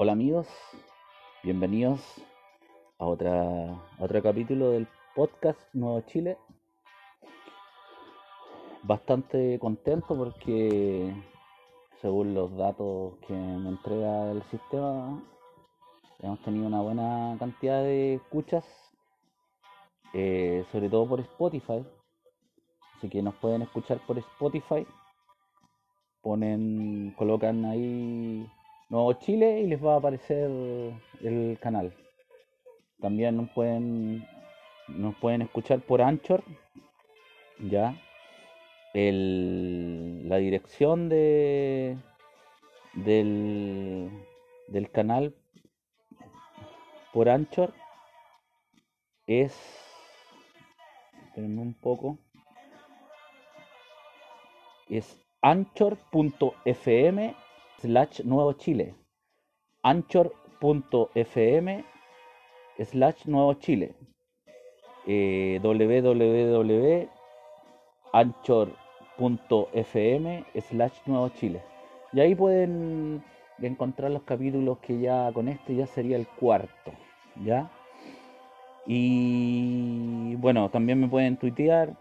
Hola amigos, bienvenidos a, otra, otro capítulo del podcast Nuevo Chile. Bastante contento porque según los datos que me entrega el sistema hemos tenido una buena cantidad de escuchas, eh, sobre todo por Spotify. Así que nos pueden escuchar por Spotify. Ponen, colocan ahí Nuevo Chile y les va a aparecer el canal. También nos pueden, nos pueden escuchar por Anchor, ya. El, la dirección de, del, del canal por Anchor es, espérenme un poco, es anchor.fm slash Nuevo Chile. Anchor.fm slash Nuevo Chile. Eh, www.anchor.fm slash Nuevo Chile. Y ahí pueden encontrar los capítulos que ya con este ya sería el cuarto. ¿Ya? Y bueno, también me pueden tuitear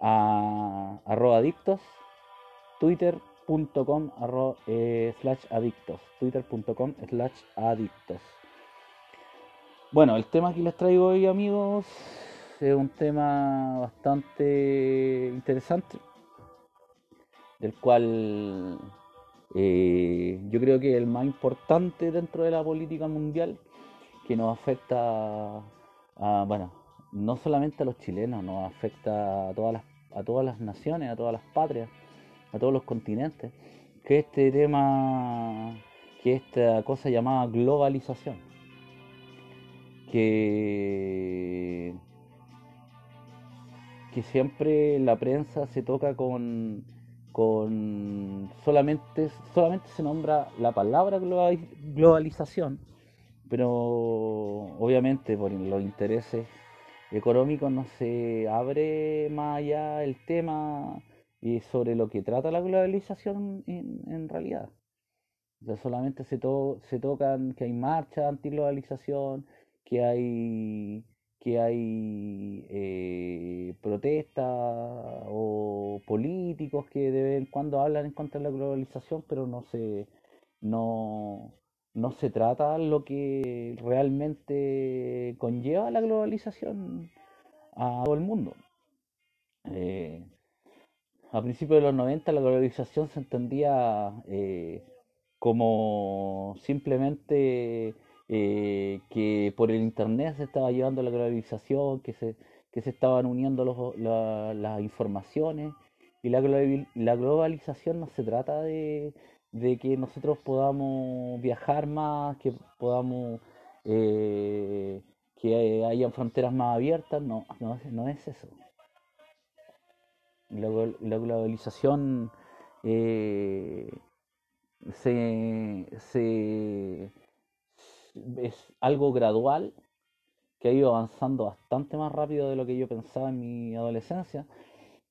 a arroba adictos, Twitter twitter.com eh, slash adictos. twitter.com slash adictos. Bueno el tema que les traigo hoy amigos es un tema bastante interesante del cual eh, yo creo que es el más importante dentro de la política mundial que nos afecta a, bueno no solamente a los chilenos nos afecta a todas las a todas las naciones a todas las patrias a todos los continentes, que este tema, que esta cosa llamada globalización, que, que siempre la prensa se toca con, con solamente, solamente se nombra la palabra globalización, pero obviamente por los intereses económicos no se abre más allá el tema y sobre lo que trata la globalización en, realidad. O solamente se, se tocan que hay marcha anti-globalización, que hay que hay eh, protestas o políticos que de vez en cuando hablan en contra de la globalización, pero no se, no, no se trata lo que realmente conlleva la globalización a todo el mundo. Eh, a principios de los 90 la globalización se entendía eh, como simplemente eh, que por el internet se estaba llevando la globalización, que se, que se estaban uniendo las informaciones y la, la, globalización no se trata de, que nosotros podamos viajar más, que podamos eh, que hayan fronteras más abiertas, no, no es eso. La, globalización eh, es algo gradual que ha ido avanzando bastante más rápido de lo que yo pensaba en mi adolescencia,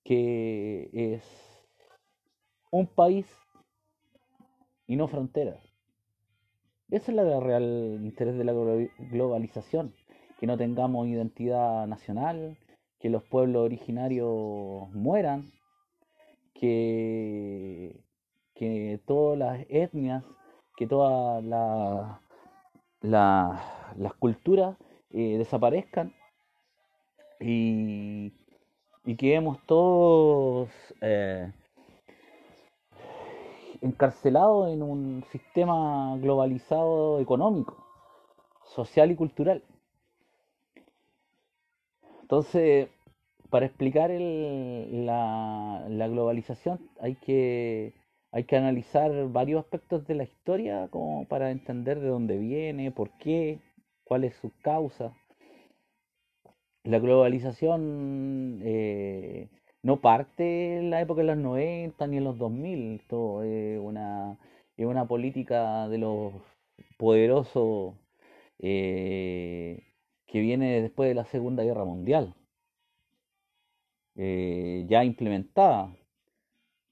que es un país y no fronteras. Ese es el real interés de la globalización, que no tengamos identidad nacional, que los pueblos originarios mueran, que, que todas las etnias, que todas las culturas eh, desaparezcan y, y quedemos todos eh, encarcelados en un sistema globalizado económico, social y cultural. Entonces, para explicar la, globalización hay que, hay que analizar varios aspectos de la historia como para entender de dónde viene, por qué, cuál es su causa. La globalización eh, no parte en la época de los 90 ni en los 2000, esto es una, es una política de los poderosos eh, que viene después de la Segunda Guerra Mundial, eh, ya implementada.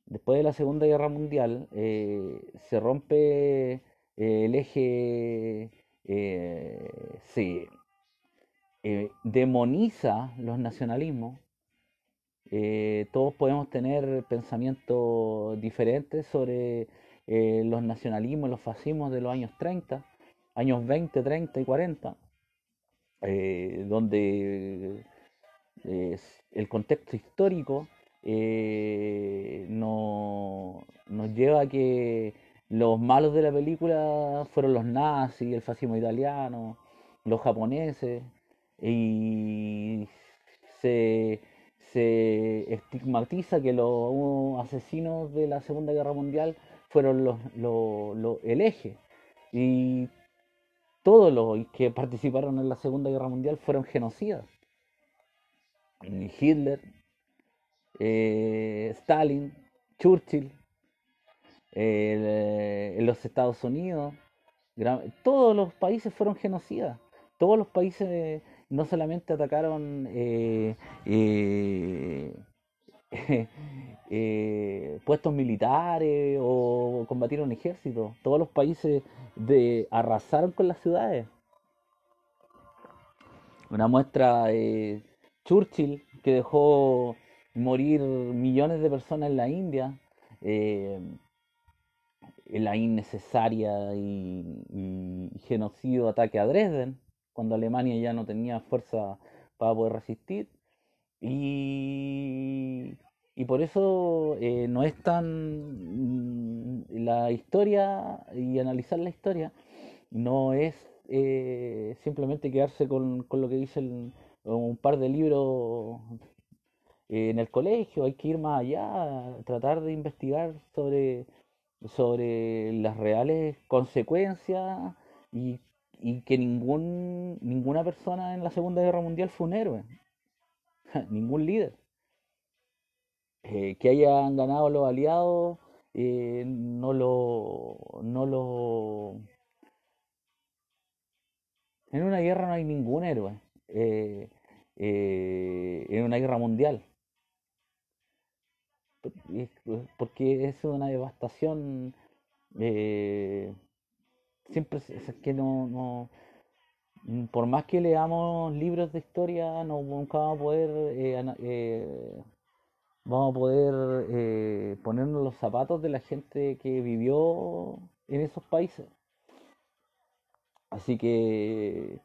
Después de la Segunda Guerra Mundial eh, se rompe el eje se demoniza los nacionalismos, todos podemos tener pensamientos diferentes sobre los nacionalismos, los fascismos de los años 30, años 20, 30 y 40, donde el contexto histórico eh, no, nos lleva a que los malos de la película fueron los nazis, el fascismo italiano, los japoneses, y se, estigmatiza que los asesinos de la Segunda Guerra Mundial fueron los, el eje. Y todos los que participaron en la Segunda Guerra Mundial fueron genocidas. Hitler, eh, Stalin, Churchill, eh, los Estados Unidos, todos los países fueron genocidas. Todos los países no solamente atacaron eh, puestos militares o combatieron ejércitos, todos los países de, arrasaron con las ciudades. Una muestra, Churchill, que dejó morir millones de personas en la India, eh, la innecesaria y, genocidio ataque a Dresden, cuando Alemania ya no tenía fuerza para poder resistir. Y, por eso eh, no es tan mm, la historia y analizar la historia no es eh, simplemente quedarse con, con, lo que dice un par de libros en el colegio, hay que ir más allá, tratar de investigar sobre, sobre las reales consecuencias y, que ningún, ninguna persona en la Segunda Guerra Mundial fue un héroe, ningún líder. Eh, que hayan ganado los aliados eh, no lo no lo en una guerra no hay ningún héroe eh, en una guerra mundial porque es una devastación siempre es que no, no, por más que leamos libros de historia no nunca vamos a poder eh, eh, vamos a poder ponernos los zapatos de la gente que vivió en esos países. Así que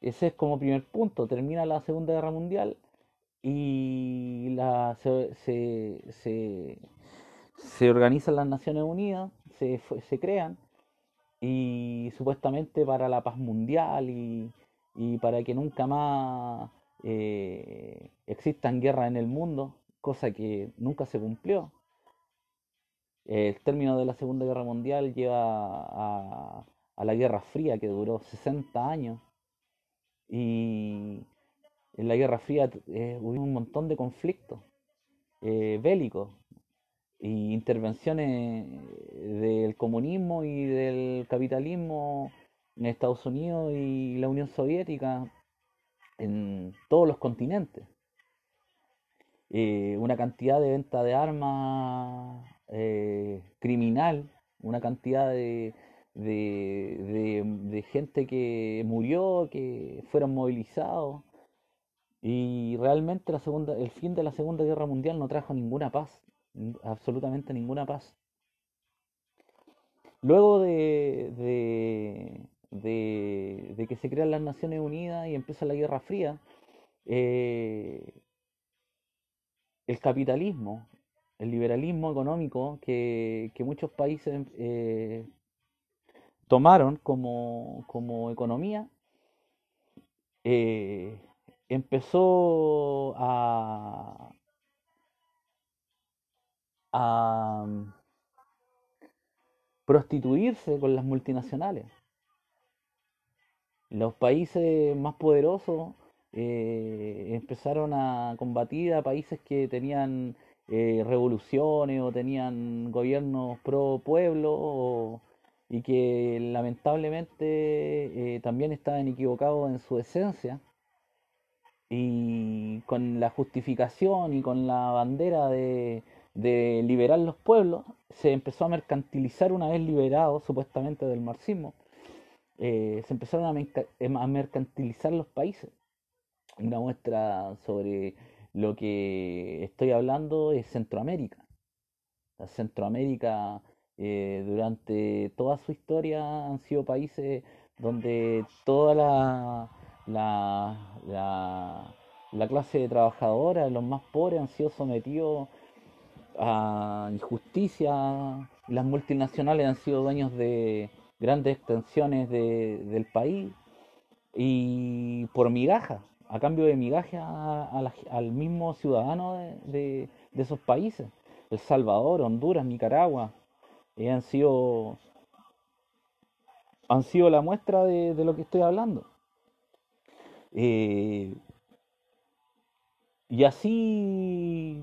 ese es como primer punto. Termina la segunda guerra mundial y la, se, se, se, organizan las Naciones Unidas, se, se, crean y supuestamente para la paz mundial y, y para que nunca más eh, existan guerras en el mundo, cosa que nunca se cumplió. El término de la Segunda Guerra Mundial lleva a, a la Guerra Fría que duró 60 años y en la Guerra Fría eh, hubo un montón de conflictos eh, bélicos e intervenciones del comunismo y del capitalismo en Estados Unidos y la Unión Soviética en todos los continentes. Eh, una cantidad de venta de armas criminal, una cantidad de, de, gente que murió, que fueron movilizados, y realmente la segunda, el fin de la Segunda Guerra Mundial no trajo ninguna paz, absolutamente ninguna paz. Luego de, que se crean las Naciones Unidas y empieza la Guerra Fría, eh, el capitalismo, el liberalismo económico que, muchos países eh, tomaron como, como economía, eh, empezó a, a prostituirse con las multinacionales. Los países más poderosos eh, empezaron a combatir a países que tenían eh, revoluciones o tenían gobiernos pro pueblo y que lamentablemente eh, también estaban equivocados en su esencia y con la justificación y con la bandera de, de liberar los pueblos, se empezó a mercantilizar una vez liberado supuestamente del marxismo, eh, se empezaron a, mercantilizar los países. Una muestra sobre lo que estoy hablando es Centroamérica. Centroamérica eh, durante toda su historia han sido países donde toda la, la, la, clase de trabajadora, los más pobres, han sido sometidos a injusticia. Las multinacionales han sido dueños de grandes extensiones del país y por migaja, a cambio de migaja al mismo ciudadano de, esos países. El Salvador, Honduras, Nicaragua, eh, han sido han sido la muestra de, lo que estoy hablando. Eh, y así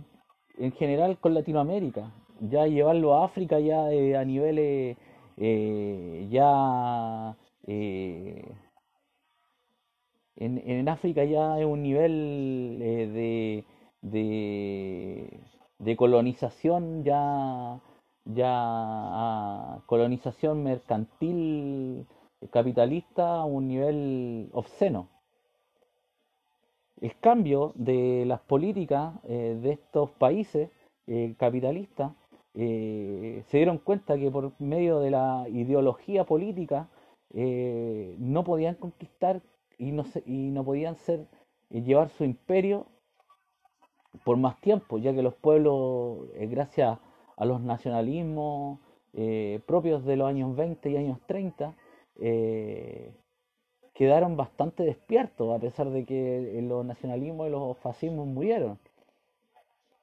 en general con Latinoamérica, ya llevarlo a África ya eh, a niveles eh, ya en, África ya es un nivel de, de, de, colonización ya ya colonización mercantil capitalista a un nivel obsceno. El cambio de las políticas eh, de estos países eh, capitalistas eh, se dieron cuenta que por medio de la ideología política no podían conquistar y no, y no podían ser llevar su imperio por más tiempo, ya que los pueblos, gracias a los nacionalismos propios de los años 20 y años 30, eh, quedaron bastante despiertos, a pesar de que los nacionalismos y los fascismos murieron.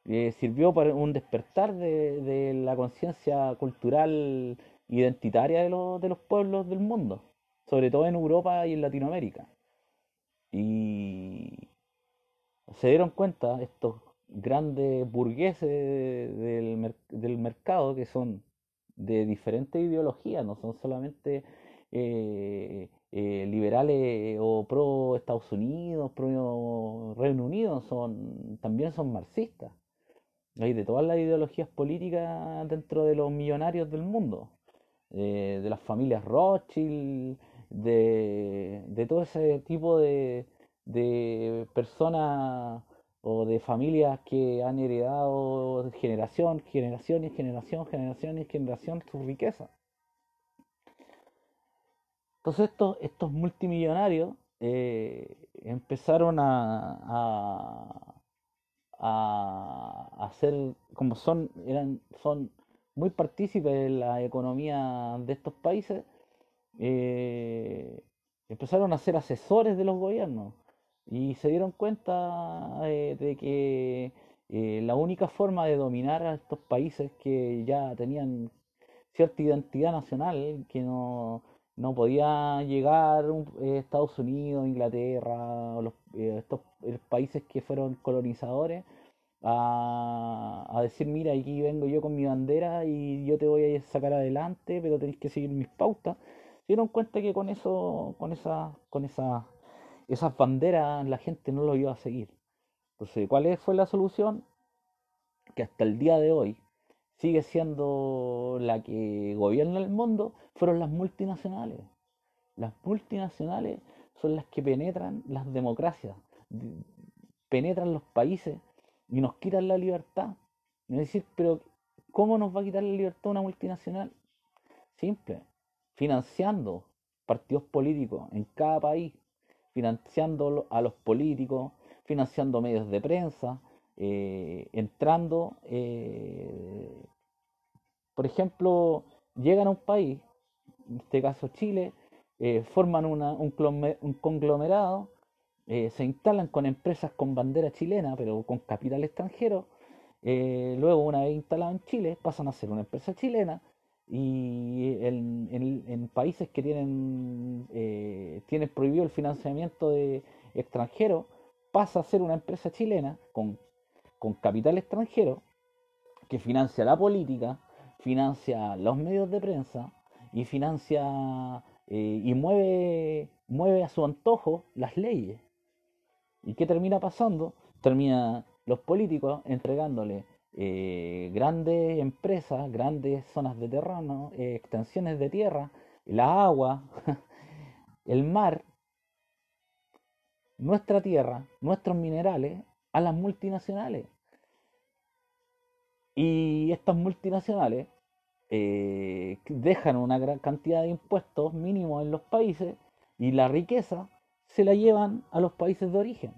Eh, sirvió para un despertar de, la conciencia cultural identitaria de, de los pueblos del mundo, sobre todo en Europa y en Latinoamérica. Y se dieron cuenta estos grandes burgueses del, mercado que son de diferentes ideologías, no son solamente eh, eh, liberales o pro Estados Unidos, pro Reino Unido, son, también son marxistas. Hay de todas las ideologías políticas dentro de los millonarios del mundo, eh, de las familias Rothschild, de, de todo ese tipo de, de personas o de familias que han heredado generación, generación y generación, generación y generación su riqueza. Entonces estos, estos multimillonarios eh, empezaron a, a, a, hacer, como son, eran, son muy partícipes de la economía de estos países, eh, empezaron a ser asesores de los gobiernos. Y se dieron cuenta eh, de que la única forma de dominar a estos países que ya tenían cierta identidad nacional, que no, no podía llegar eh, Estados Unidos, Inglaterra, los, estos países que fueron colonizadores, a, a, decir, mira, aquí vengo yo con mi bandera y yo te voy a sacar adelante, pero tenéis que seguir mis pautas. Se dieron cuenta que con eso, con esa, con esa esas banderas la gente no lo iba a seguir. Entonces, ¿cuál fue la solución? Que hasta el día de hoy sigue siendo la que gobierna el mundo, fueron las multinacionales. Las multinacionales son las que penetran las democracias, penetran los países y nos quitan la libertad. Y decir, pero ¿cómo nos va a quitar la libertad una multinacional? Simple, financiando partidos políticos en cada país, financiando a los políticos, financiando medios de prensa, eh, entrando, eh, por ejemplo, llegan a un país, en este caso Chile, eh, forman un, conglomerado, se instalan con empresas con bandera chilena, pero con capital extranjero, luego una vez instalado en Chile, pasan a ser una empresa chilena, y en, países que tienen, tienen prohibido el financiamiento de extranjero pasa a ser una empresa chilena con, con capital extranjero que financia la política, financia los medios de prensa y financia eh, y mueve, mueve a su antojo las leyes. ¿Y qué termina pasando? Termina los políticos entregándole eh, grandes empresas, grandes zonas de terreno, eh, extensiones de tierra, la agua, el mar, nuestra tierra, nuestros minerales a las multinacionales. Y estas multinacionales eh, dejan una gran cantidad de impuestos mínimos en los países y la riqueza se la llevan a los países de origen.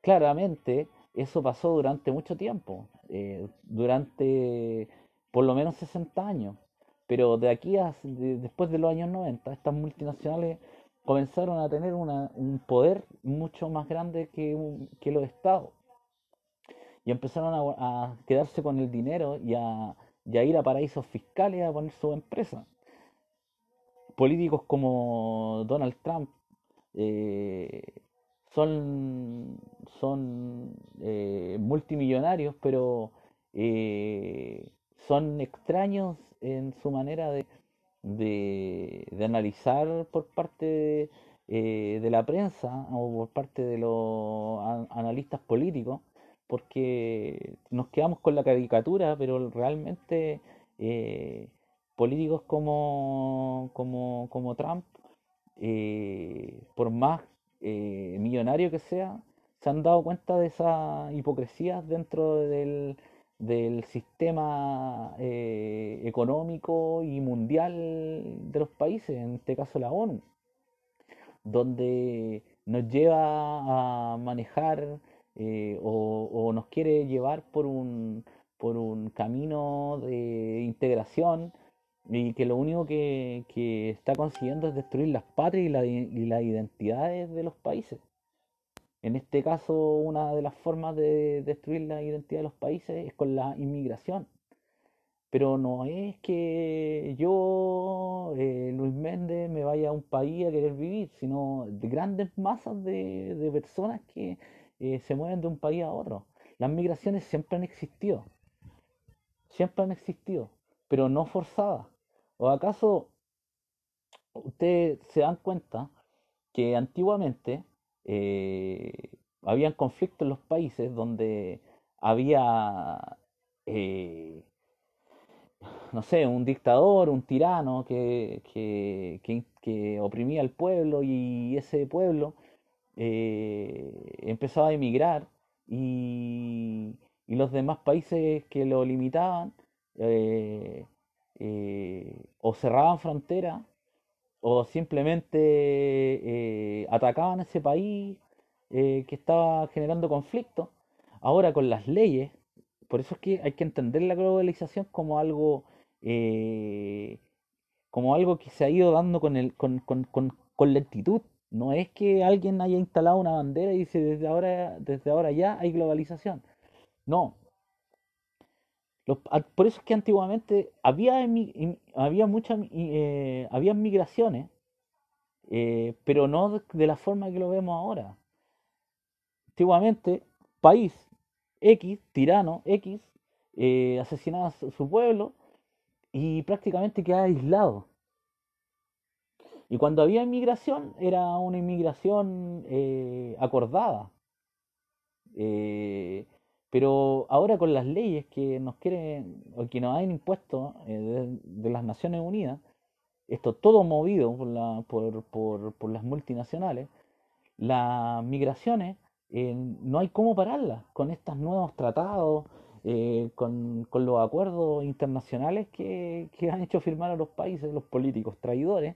Claramente, eso pasó durante mucho tiempo, eh, durante por lo menos 60 años. Pero de aquí a después de los años 90, estas multinacionales comenzaron a tener un poder mucho más grande que, que los estados y empezaron a, quedarse con el dinero y a, ir a paraísos fiscales a poner su empresa. Políticos como Donald Trump eh, son, eh, multimillonarios, pero eh, son extraños en su manera de, de, analizar por parte de, la prensa o por parte de los analistas políticos porque nos quedamos con la caricatura, pero realmente eh, políticos como, como, como Trump, eh, por más eh, millonario que sea, se han dado cuenta de esa hipocresía dentro del, del sistema económico y mundial de los países, en este caso la ONU, donde nos lleva a manejar eh, o, nos quiere llevar por un, por un camino de integración y que lo único que, está consiguiendo es destruir las patrias y, la, y, las identidades de los países. En este caso, una de las formas de destruir la identidad de los países es con la inmigración. Pero no es que yo, eh, Luis Méndez, me vaya a un país a querer vivir, sino de grandes masas de, de personas que, eh, se mueven de un país a otro. Las migraciones siempre han existido. Siempre han existido, pero no forzadas. ¿O acaso ustedes se dan cuenta que antiguamente eh, habían conflictos en los países donde había, eh, no sé, un dictador, un tirano que, que oprimía al pueblo y ese pueblo eh, empezaba a emigrar y, los demás países que lo limitaban eh, eh, o cerraban fronteras o simplemente atacaban a ese país que estaba generando conflicto. Ahora con las leyes, por eso es que hay que entender la globalización como algo como algo que se ha ido dando con, el, con, con, con lentitud no es que alguien haya instalado una bandera y dice desde ahora, desde ahora ya hay globalización. No. por eso es que antiguamente había, había muchas eh, había migraciones, eh, pero no de la forma que lo vemos ahora. Antiguamente, país X, tirano X, eh, asesinaba a su pueblo y prácticamente quedaba aislado. Y cuando había inmigración, era una inmigración eh, acordada. Eh, pero ahora con las leyes que nos quieren, o que nos han impuesto eh, de, las Naciones Unidas, esto todo movido por, la, por, por, por las multinacionales, las migraciones no hay cómo pararlas con estos nuevos tratados, con, con, los acuerdos internacionales que, que han hecho firmar a los países, los políticos traidores,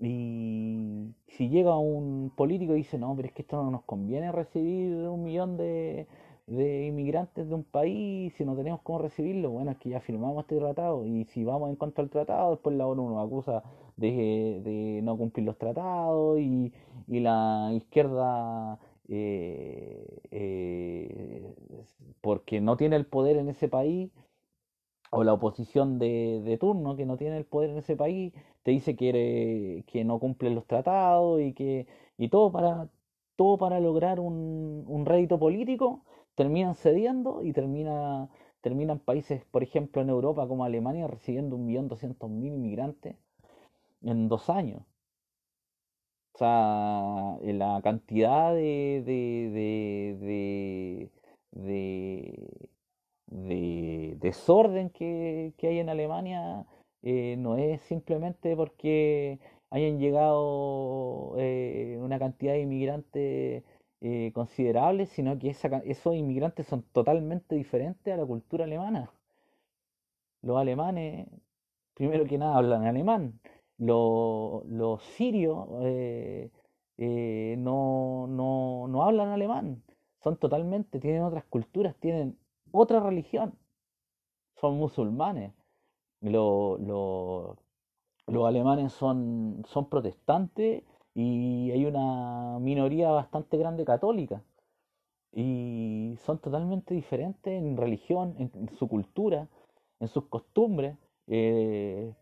y si llega un político y dice, no, pero es que esto no nos conviene recibir un millón de, inmigrantes de un país, si no tenemos cómo recibirlo, bueno, es que ya firmamos este tratado y si vamos en contra del tratado, después la ONU nos acusa de, no cumplir los tratados y, la izquierda, eh, eh, porque no tiene el poder en ese país, o la oposición de, turno que no tiene el poder en ese país te dice que, que no cumplen los tratados y que y todo para todo para lograr un, un rédito político terminan cediendo y termina terminan países por ejemplo en Europa como Alemania recibiendo un millón doscientos mil inmigrantes en dos años. O sea, la cantidad de, de, de, de, de desorden que, que, hay en Alemania eh, no es simplemente porque hayan llegado eh, una cantidad de inmigrantes eh, considerables, sino que esos inmigrantes son totalmente diferentes a la cultura alemana. Los alemanes, primero que nada, hablan alemán. Los, los sirios no, no, no hablan alemán. Son totalmente, tienen otras culturas, tienen otra religión. Son musulmanes. Los, alemanes son, son protestantes y hay una minoría bastante grande católica. Y son totalmente diferentes en religión, en, su cultura, en sus costumbres. Eh,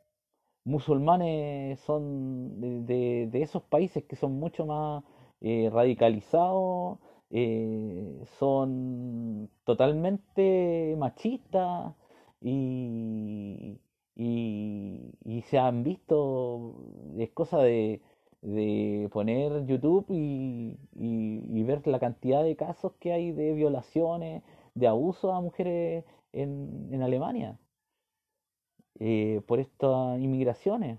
musulmanes son de, esos países que son mucho más eh, radicalizados eh, son totalmente machistas y, y, se han visto, es cosa de, de poner YouTube y, y, ver la cantidad de casos que hay de violaciones, de abuso a mujeres en, en Alemania eh, por estas inmigraciones,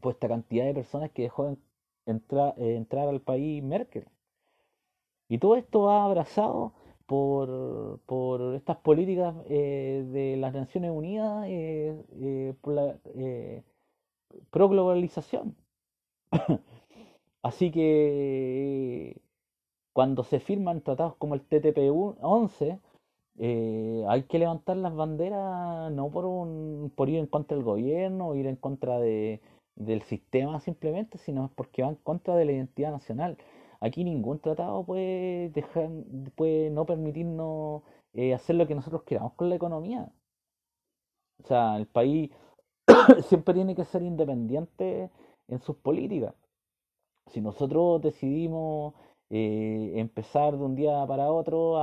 por esta cantidad de personas que dejó entrar al país Merkel. Y todo esto va abrazado por, por estas políticas eh, de las Naciones Unidas eh, eh, por la pro globalización. Así que cuando se firman tratados como el TTP-11, hay que levantar las banderas no por, un, por ir en contra del gobierno ir en contra de, del sistema simplemente, sino porque van en contra de la identidad nacional. Aquí ningún tratado puede dejar, puede no permitirnos eh, hacer lo que nosotros queramos con la economía. O sea, el país siempre tiene que ser independiente en sus políticas. Si nosotros decidimos eh, empezar de un día para otro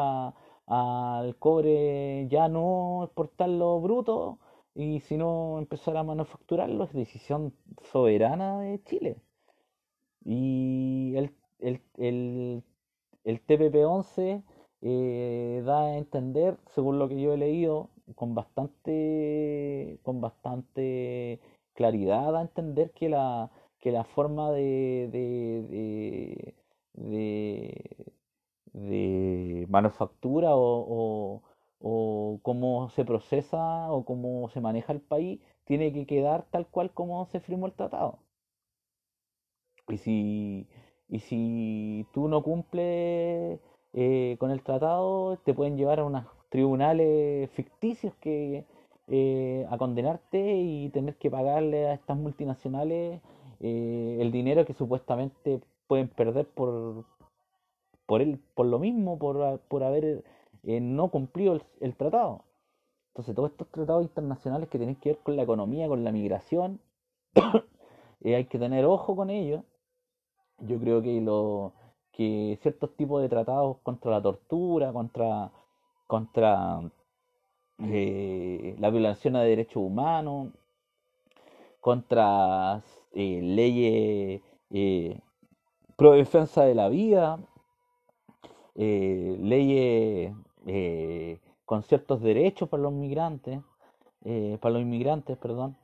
al cobre ya no exportarlo bruto y si no empezar a manufacturarlo es decisión soberana de Chile. Y el el, el, el TPP-11 eh, da a entender, según lo que yo he leído, con bastante, con bastante claridad, da a entender que la, que la forma de, de, de, de, manufactura o, o, o cómo se procesa o cómo se maneja el país tiene que quedar tal cual como se firmó el tratado. Y si, y si tú no cumples eh, con el tratado, te pueden llevar a unos tribunales ficticios que eh, a condenarte y tener que pagarle a estas multinacionales eh, el dinero que supuestamente pueden perder por por el, por lo mismo, por, por haber no cumplido el, el, tratado. Entonces, todos estos tratados internacionales que tienen que ver con la economía, con la migración, hay que tener ojo con ellos yo creo que lo que ciertos tipos de tratados contra la tortura, contra, contra eh, la violación de derechos humanos, contra eh, leyes eh, pro defensa de la vida, leyes con ciertos derechos para los migrantes, para los inmigrantes, perdón,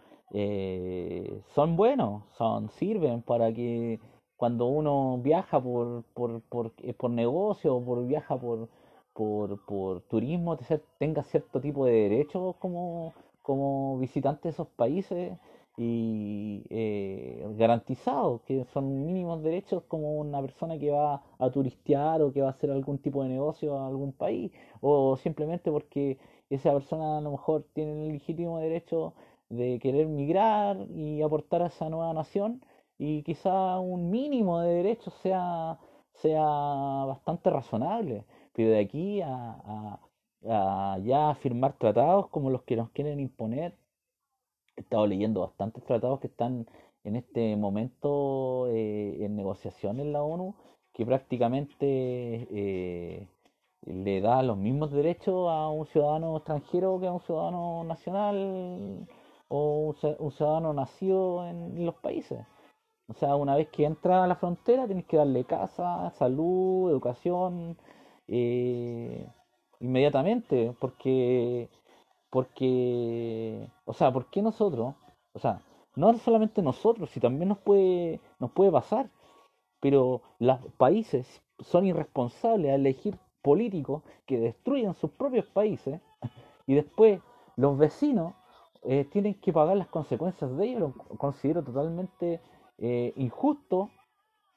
son buenos, son sirven para que cuando uno viaja por, por, por, eh, por negocio o por viaja por, por, por turismo, tenga cierto tipo de derechos como, como visitante de esos países y eh, garantizados, que son mínimos derechos como una persona que va a turistear o que va a hacer algún tipo de negocio a algún país, o simplemente porque esa persona a lo mejor tiene el legítimo derecho de querer migrar y aportar a esa nueva nación y quizá un mínimo de derechos sea, sea bastante razonable, pero de aquí a, a, ya firmar tratados como los que nos quieren imponer, he estado leyendo bastantes tratados que están en este momento eh, en negociación en la ONU, que prácticamente eh, le da los mismos derechos a un ciudadano extranjero que a un ciudadano nacional o un ciudadano nacido en los países. O sea, una vez que entra a la frontera, tienes que darle casa, salud, educación, eh, inmediatamente, porque, porque, o sea, ¿por qué nosotros? O sea, no solamente nosotros, si también nos puede, nos puede pasar, pero los países son irresponsables a elegir políticos que destruyen sus propios países y después los vecinos eh, tienen que pagar las consecuencias de ello. Lo considero totalmente eh, injusto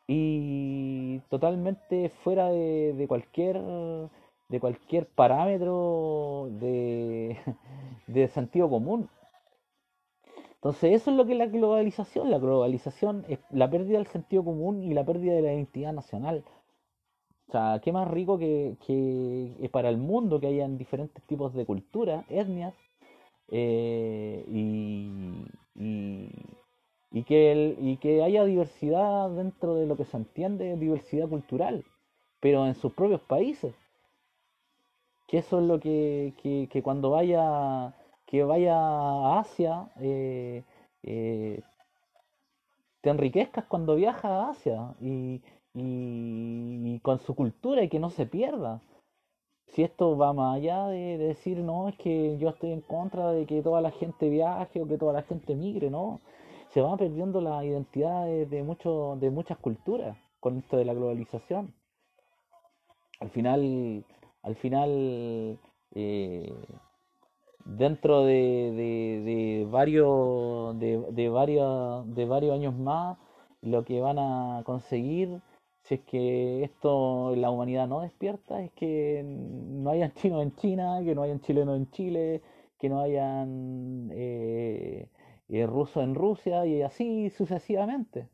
y totalmente fuera de, cualquier de cualquier parámetro de, de sentido común. Entonces eso es lo que es la globalización. La globalización es la pérdida del sentido común y la pérdida de la identidad nacional. O sea, qué más rico que, que para el mundo que hayan diferentes tipos de culturas, etnias, eh, y, que el, y que haya diversidad dentro de lo que se entiende diversidad cultural, pero en sus propios países. Que eso es lo que, que, cuando vaya que vaya a Asia eh, eh, te enriquezcas cuando viajas a Asia y, y, con su cultura y que no se pierda. Si esto va más allá de, decir, no, es que yo estoy en contra de que toda la gente viaje o que toda la gente migre, no. Se va perdiendo la identidad de, de, de muchas culturas con esto de la globalización. Al final, al final, eh, dentro de, varios, de, varios, de varios años más, lo que van a conseguir si es que esto la humanidad no despierta, es que no hayan chinos en China, que no hayan chilenos en Chile, que no hayan eh, eh, rusos en Rusia y así sucesivamente.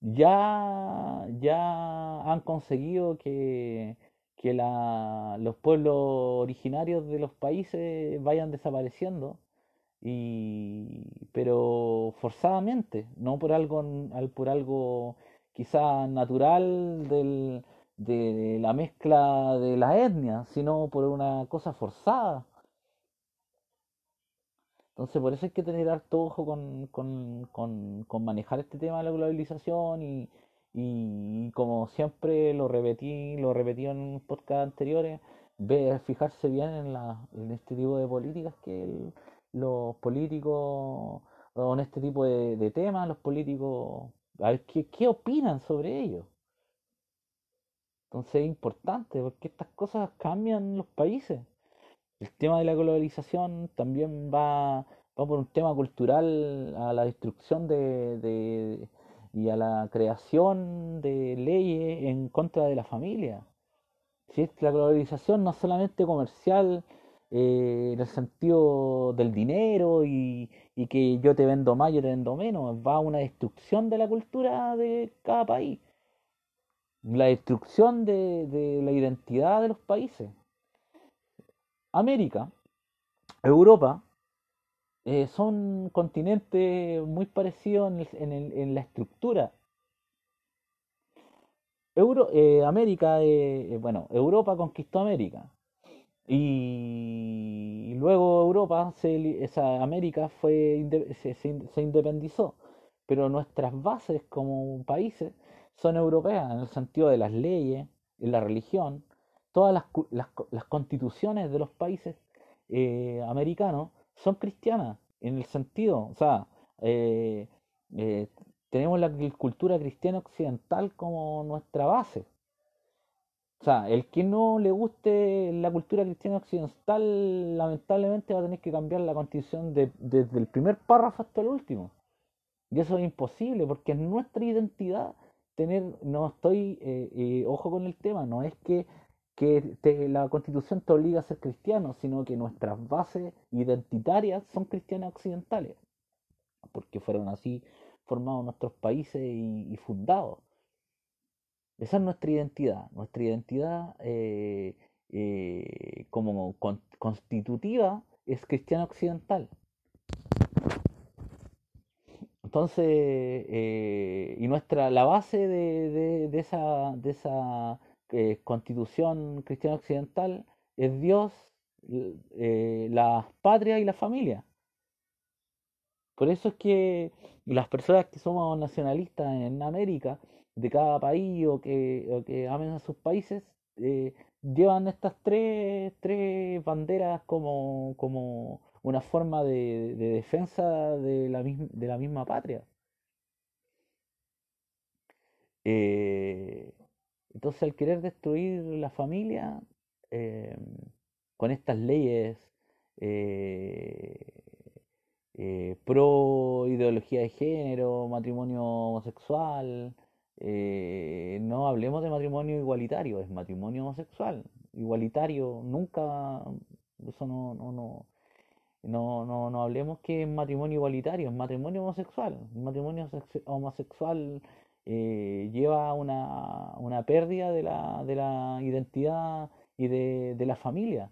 Ya, ya han conseguido que, que los pueblos originarios de los países vayan desapareciendo y pero forzadamente, no por algo por algo quizá natural del, de la mezcla de las etnias, sino por una cosa forzada. Entonces por eso hay que tener harto ojo con, con, con, con manejar este tema de la globalización y, y, como siempre lo repetí, lo repetí en podcast anteriores, ver, fijarse bien en, la, en este tipo de políticas que los políticos con este tipo de, temas, los políticos, a ver qué, qué opinan sobre ello. Entonces es importante porque estas cosas cambian los países. El tema de la globalización también va, va por un tema cultural a la destrucción de, de, y a la creación de leyes en contra de la familia. Si es la globalización no solamente comercial, eh, en el sentido del dinero y, que yo te vendo más, yo te vendo menos, va a una destrucción de la cultura de cada país, la destrucción de, la identidad de los países. América, Europa, eh, son continentes muy parecidos en, la estructura. Euro, eh, América, bueno, Europa conquistó América. Y luego Europa, se, esa América fue, se, se, independizó, pero nuestras bases como países son europeas en el sentido de las leyes, en la religión, todas las, las, constituciones de los países eh, americanos son cristianas en el sentido, o sea, eh, eh, tenemos la cultura cristiana occidental como nuestra base. O sea, el que no le guste la cultura cristiana occidental, lamentablemente va a tener que cambiar la constitución desde el primer párrafo hasta el último. Y eso es imposible, porque es nuestra identidad tener, no estoy, ojo con el tema, no es que, la constitución te obliga a ser cristiano, sino que nuestras bases identitarias son cristianas occidentales, porque fueron así formados nuestros países y fundados. Esa es nuestra identidad. Nuestra identidad eh, eh, como constitutiva es cristiana occidental. Entonces, eh, y nuestra, la base de, esa, de esa constitución cristiana occidental es Dios, la patria y la familia. Por eso es que las personas que somos nacionalistas en América, de cada país o que, o que amen a sus países, eh, llevan estas tres, tres banderas como, como una forma de, de defensa de la, de la misma patria. Eh, entonces, al querer destruir la familia, eh, con estas leyes eh, eh, pro ideología de género, matrimonio homosexual, no hablemos de matrimonio igualitario, es matrimonio homosexual. Igualitario, nunca, eso no, no, no, no, no, no hablemos que es matrimonio igualitario, es matrimonio homosexual. matrimonio homosexual eh, lleva una, una pérdida de la, de la identidad y de, de, la familia.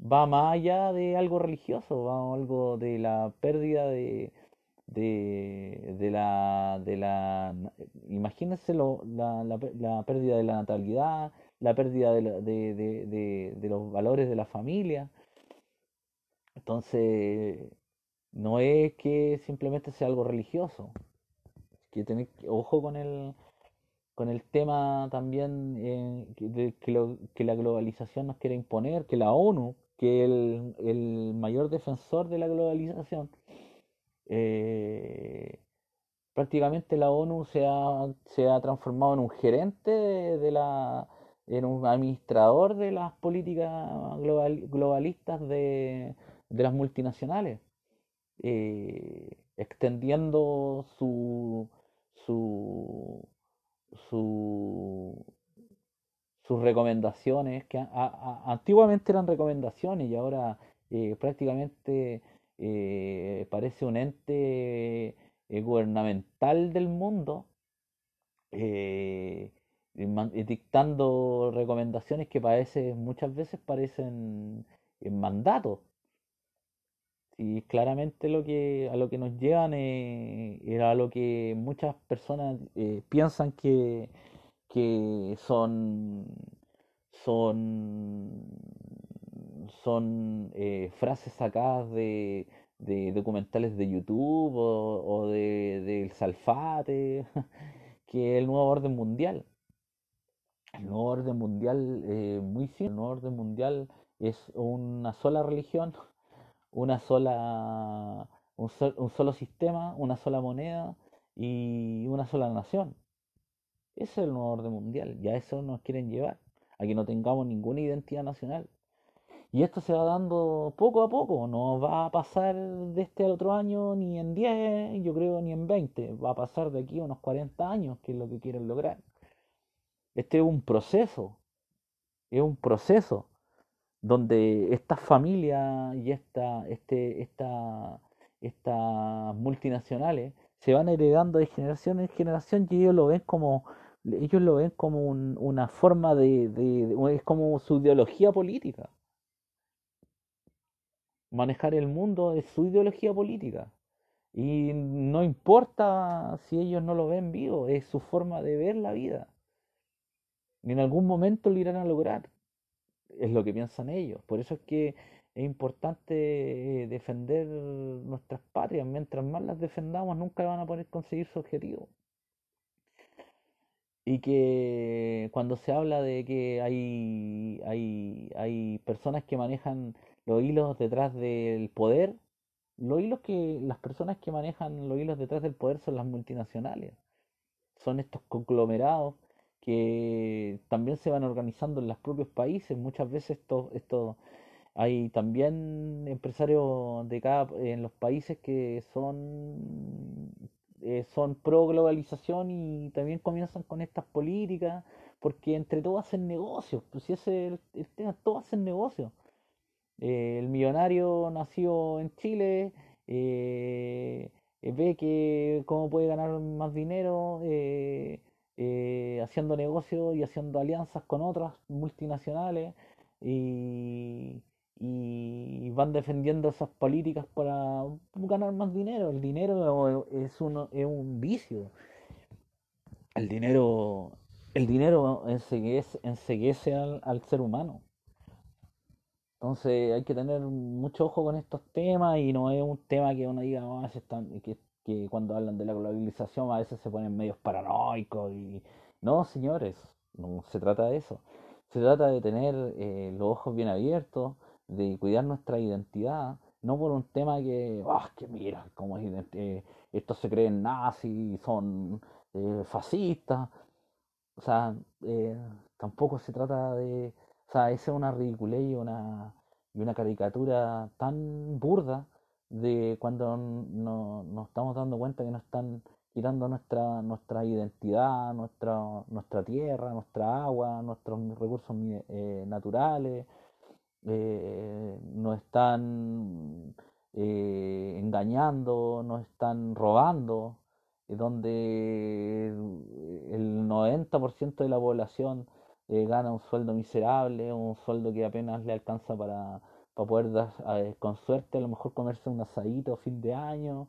Va más allá de algo religioso, va algo de la pérdida de, de, de la, de la imagínense lo, la, la, pérdida de la natalidad, la pérdida de, de los valores de la familia. Entonces, no es que simplemente sea algo religioso, que tener ojo con el con el tema también eh, de, que, lo, que, la globalización nos quiere imponer, que la ONU, que el, el mayor defensor de la globalización, eh, prácticamente la ONU se ha, se ha transformado en un gerente de, la en un administrador de las políticas global, globalistas de, de, las multinacionales, eh, extendiendo su, su, su, sus recomendaciones, que antiguamente eran recomendaciones y ahora eh, prácticamente eh, parece un ente eh, gubernamental del mundo, dictando recomendaciones que parece, muchas veces parecen mandatos y claramente lo que, a lo que nos llevan eh, era a lo que muchas personas eh, piensan que, que son, son, son eh, frases sacadas de, de, documentales de YouTube o, de, del Salfate, que es el nuevo orden mundial. El nuevo orden mundial, muy simple, el nuevo orden mundial es una sola religión una sola, un, un solo sistema, una sola moneda y una sola nación. Ese es el nuevo orden mundial, ya eso nos quieren llevar, a que no tengamos ninguna identidad nacional. Y esto se va dando poco a poco, no va a pasar de este al otro año ni en 10, yo creo, ni en 20, va a pasar de aquí a unos 40 años, que es lo que quieren lograr. Este es un proceso, es un proceso donde estas familias y esta, este, esta, estas multinacionales se van heredando de generación en generación y ellos lo ven como ellos lo ven como una forma de, de, es como su ideología política. Manejar el mundo es su ideología política. Y no importa si ellos no lo ven vivo es su forma de ver la vida. Y en algún momento lo irán a lograr es lo que piensan ellos. Por eso es que es importante eh, defender nuestras patrias. Mientras más las defendamos, nunca van a poder conseguir su objetivo. Y que cuando se habla de que hay, hay, hay personas que manejan los hilos detrás del poder, los hilos que las personas que manejan los hilos detrás del poder son las multinacionales. Son estos conglomerados que también se van organizando en los propios países. Muchas veces esto, esto hay también empresarios de cada en los países que son eh, son pro globalización y también comienzan con estas políticas porque entre todos hacen negocios. Pues si ese es el, tema, todos hacen negocios. Eh, el millonario nació en Chile. Eh, ve que cómo puede ganar más dinero, eh, eh, haciendo negocios y haciendo alianzas con otras multinacionales y, y, van defendiendo esas políticas para ganar más dinero. El dinero es, uno, es un vicio. El dinero, el dinero enseguece, enseguece al, al ser humano. Entonces hay que tener mucho ojo con estos temas y no es un tema que uno diga, oh, están, que, que cuando hablan de la globalización a veces se ponen medios paranoicos y no, señores, no se trata de eso. Se trata de tener eh, los ojos bien abiertos, de cuidar nuestra identidad, no por un tema que, ah, que mira, como eh, estos se creen nazis, son eh, fascistas. O sea, tampoco se trata de, o sea, esa es una ridiculez y una, y una caricatura tan burda de cuando no, nos estamos dando cuenta que nos están quitando nuestra, nuestra identidad, nuestra, nuestra tierra, nuestra agua, nuestros recursos eh, naturales, eh, nos están eh, engañando, nos están robando, donde el 90% de la población gana un sueldo miserable, un sueldo que apenas le alcanza para, para poder con suerte a lo mejor comerse un asadito fin de año,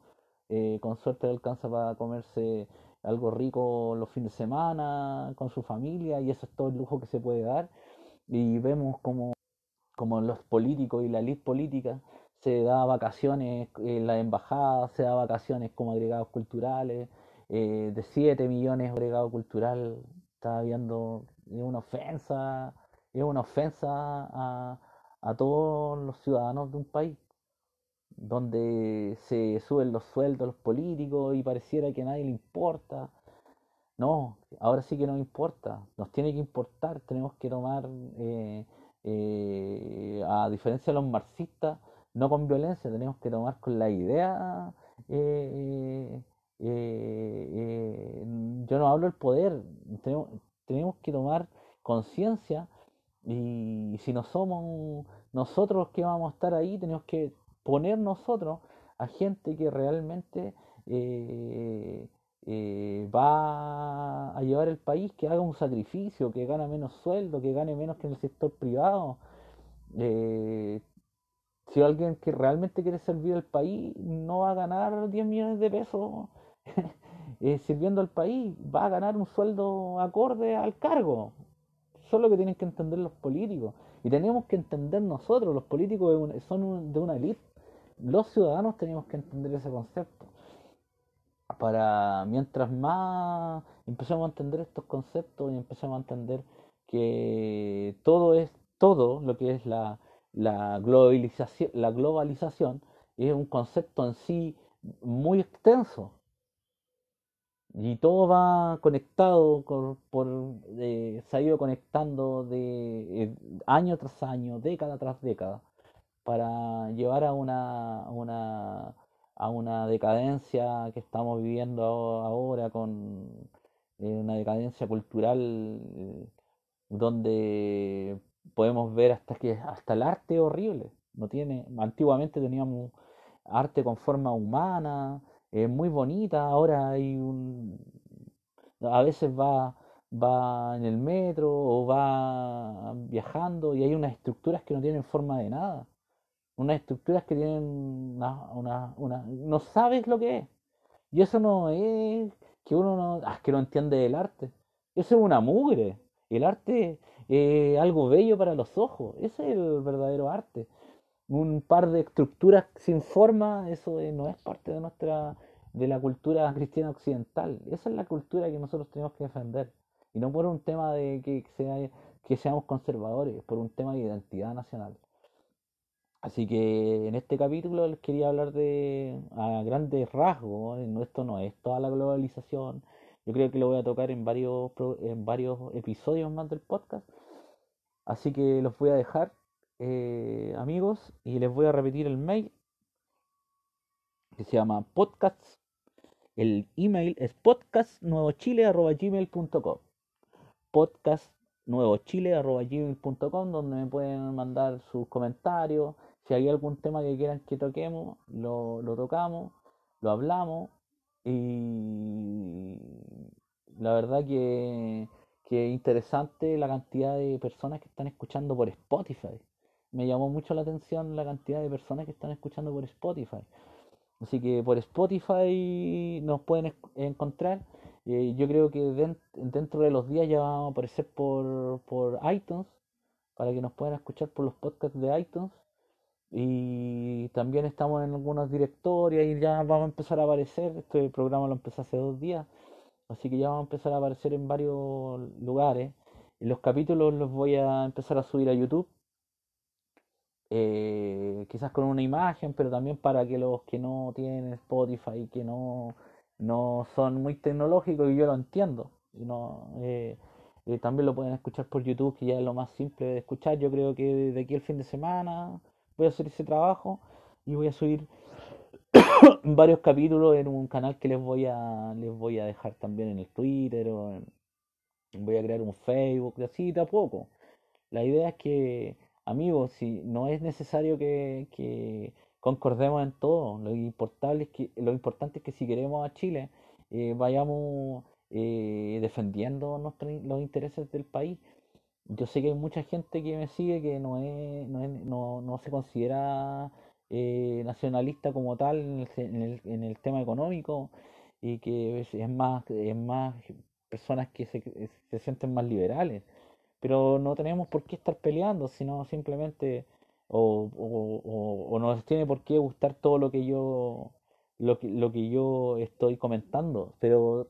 eh, con suerte alcanza para comerse algo rico los fines de semana con su familia y eso es todo el lujo que se puede dar. Y vemos como, como los políticos y la elite política se da vacaciones en la embajada, se da vacaciones como agregados culturales, eh, de 7 millones de agregado cultural, está viendo, es una ofensa, es una ofensa a, a todos los ciudadanos de un país donde se suben los sueldos los políticos y pareciera que a nadie le importa. No, ahora sí que nos importa, nos tiene que importar, tenemos que tomar, eh, eh, a diferencia de los marxistas, no con violencia, tenemos que tomar con la idea. Eh, yo no hablo del poder, tenemos, tenemos que tomar conciencia y si no somos nosotros que vamos a estar ahí, tenemos que poner nosotros a gente que realmente eh, eh, va a llevar el país, que haga un sacrificio, que gane menos sueldo, que gane menos que en el sector privado. Eh, si alguien que realmente quiere servir al país no va a ganar 10 millones de pesos sirviendo al país, va a ganar un sueldo acorde al cargo. Eso es lo que tienen que entender los políticos. Y tenemos que entender nosotros, los políticos son de una élite los ciudadanos tenemos que entender ese concepto. Para mientras más empecemos a entender estos conceptos y empecemos a entender que todo es todo lo que es la, la, globalización, la globalización es un concepto en sí muy extenso y todo va conectado por, eh, se ha ido conectando de eh, año tras año, década tras década para llevar a una, una, a una decadencia que estamos viviendo ahora con eh, una decadencia cultural donde podemos ver hasta que hasta el arte horrible. No tiene antiguamente teníamos arte con forma humana es muy bonita ahora hay un a veces va va en el metro o va viajando y hay unas estructuras que no tienen forma de nada unas estructuras que tienen una, una, no sabes lo que es. Y eso no es que uno no, ah, que no entiende el arte. Eso es una mugre. El arte es algo bello para los ojos. Ese es el verdadero arte. Un par de estructuras sin forma, eso no es parte de nuestra de la cultura cristiana occidental. Esa es la cultura que nosotros tenemos que defender. Y no por un tema de que, sea, que seamos conservadores, por un tema de identidad nacional. Así que en este capítulo les quería hablar de a grandes rasgos, esto no es toda la globalización, yo creo que lo voy a tocar en varios, en varios episodios más del podcast, así que los voy a dejar eh, amigos y les voy a repetir el mail que se llama podcasts, el email es podcastnuevochile.gmail.com podcastnuevochile.gmail.com donde me pueden mandar sus comentarios si hay algún tema que quieran que toquemos, lo, tocamos, lo hablamos y la verdad que, que interesante la cantidad de personas que están escuchando por Spotify. Me llamó mucho la atención la cantidad de personas que están escuchando por Spotify. Así que por Spotify nos pueden encontrar. Eh, yo creo que dentro de los días ya vamos a aparecer por, por iTunes para que nos puedan escuchar por los podcasts de iTunes. Y también estamos en algunos directorios y ya vamos a empezar a aparecer. Este programa lo empecé hace dos días, así que ya vamos a empezar a aparecer en varios lugares. Los capítulos los voy a empezar a subir a YouTube. Eh, quizás con una imagen, pero también para que los que no tienen Spotify, que no, no son muy tecnológicos, y yo lo entiendo, y no, eh, eh, también lo pueden escuchar por YouTube, que ya es lo más simple de escuchar. Yo creo que de aquí el fin de semana voy a hacer ese trabajo y voy a subir varios capítulos en un canal que les voy a les voy a dejar también en el Twitter o voy a crear un Facebook, así de a poco. La idea es que, amigos, si no es necesario que, concordemos en todo, lo importante es que, lo importante es que si queremos a Chile, eh, vayamos eh, defendiendo los intereses del país. Yo sé que hay mucha gente que me sigue que no, es, no, no, se considera eh, nacionalista como tal en el, en el, tema económico y que es más, es más personas que se sienten más liberales. Pero no tenemos por qué estar peleando, sino simplemente o, o, o, nos tiene por qué gustar todo lo que yo lo que, lo que yo estoy comentando, pero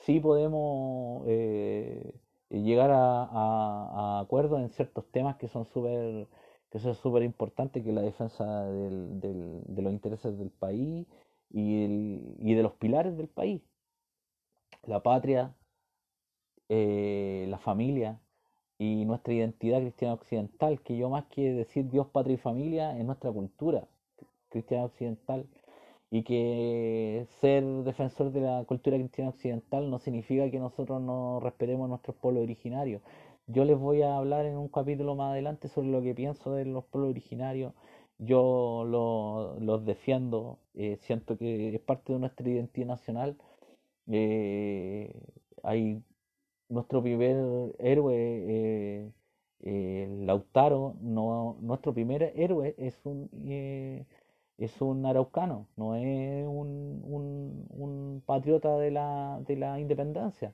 sí podemos eh, llegar a, acuerdos en ciertos temas que son súper que son súper importantes, que la defensa del, de los intereses del país y, y de los pilares del país. La patria, eh, la familia y nuestra identidad cristiana occidental, que yo más que decir Dios, patria y familia, es nuestra cultura cristiana occidental y que ser defensor de la cultura cristiana occidental no significa que nosotros no respetemos nuestros pueblos originarios. Yo les voy a hablar en un capítulo más adelante sobre lo que pienso de los pueblos originarios. Yo los defiendo, eh, siento que es parte de nuestra identidad nacional. Eh, hay nuestro primer héroe, eh, eh, Lautaro, no, nuestro primer héroe es un, eh, es un araucano, no es un, un, patriota de la, de la independencia.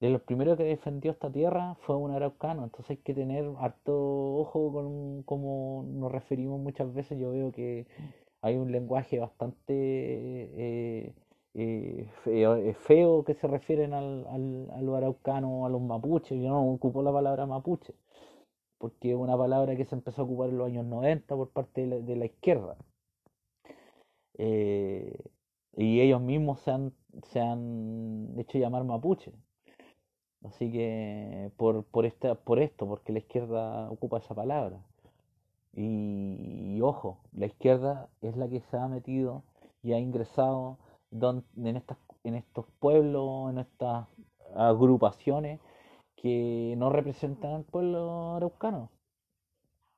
De los primeros que defendió esta tierra fue un araucano, entonces hay que tener harto ojo con cómo nos referimos muchas veces. Yo veo que hay un lenguaje bastante eh, feo, eh, feo, que se refieren al, al, a los araucanos, a los mapuches. Yo no ocupo la palabra mapuche, porque es una palabra que se empezó a ocupar en los años 90 por parte de la, izquierda. Eh, y ellos mismos se han, se han hecho llamar mapuche. Así que por, por, esta, por esto, porque la izquierda ocupa esa palabra. y, ojo, la izquierda es la que se ha metido y ha ingresado en, estas, en estos pueblos, en estas agrupaciones que no representan al pueblo araucano.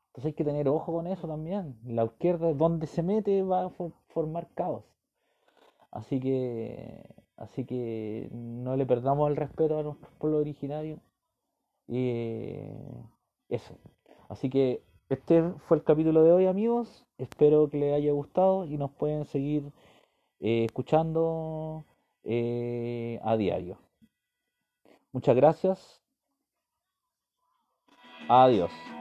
Entonces hay que tener ojo con eso también. La izquierda, donde se mete, va a formar caos. Así que, así que no le perdamos el respeto a nuestros pueblos originarios. Y eso. Así que este fue el capítulo de hoy, amigos. Espero que les haya gustado y nos pueden seguir eh, escuchando eh, a diario. Muchas gracias. Adiós.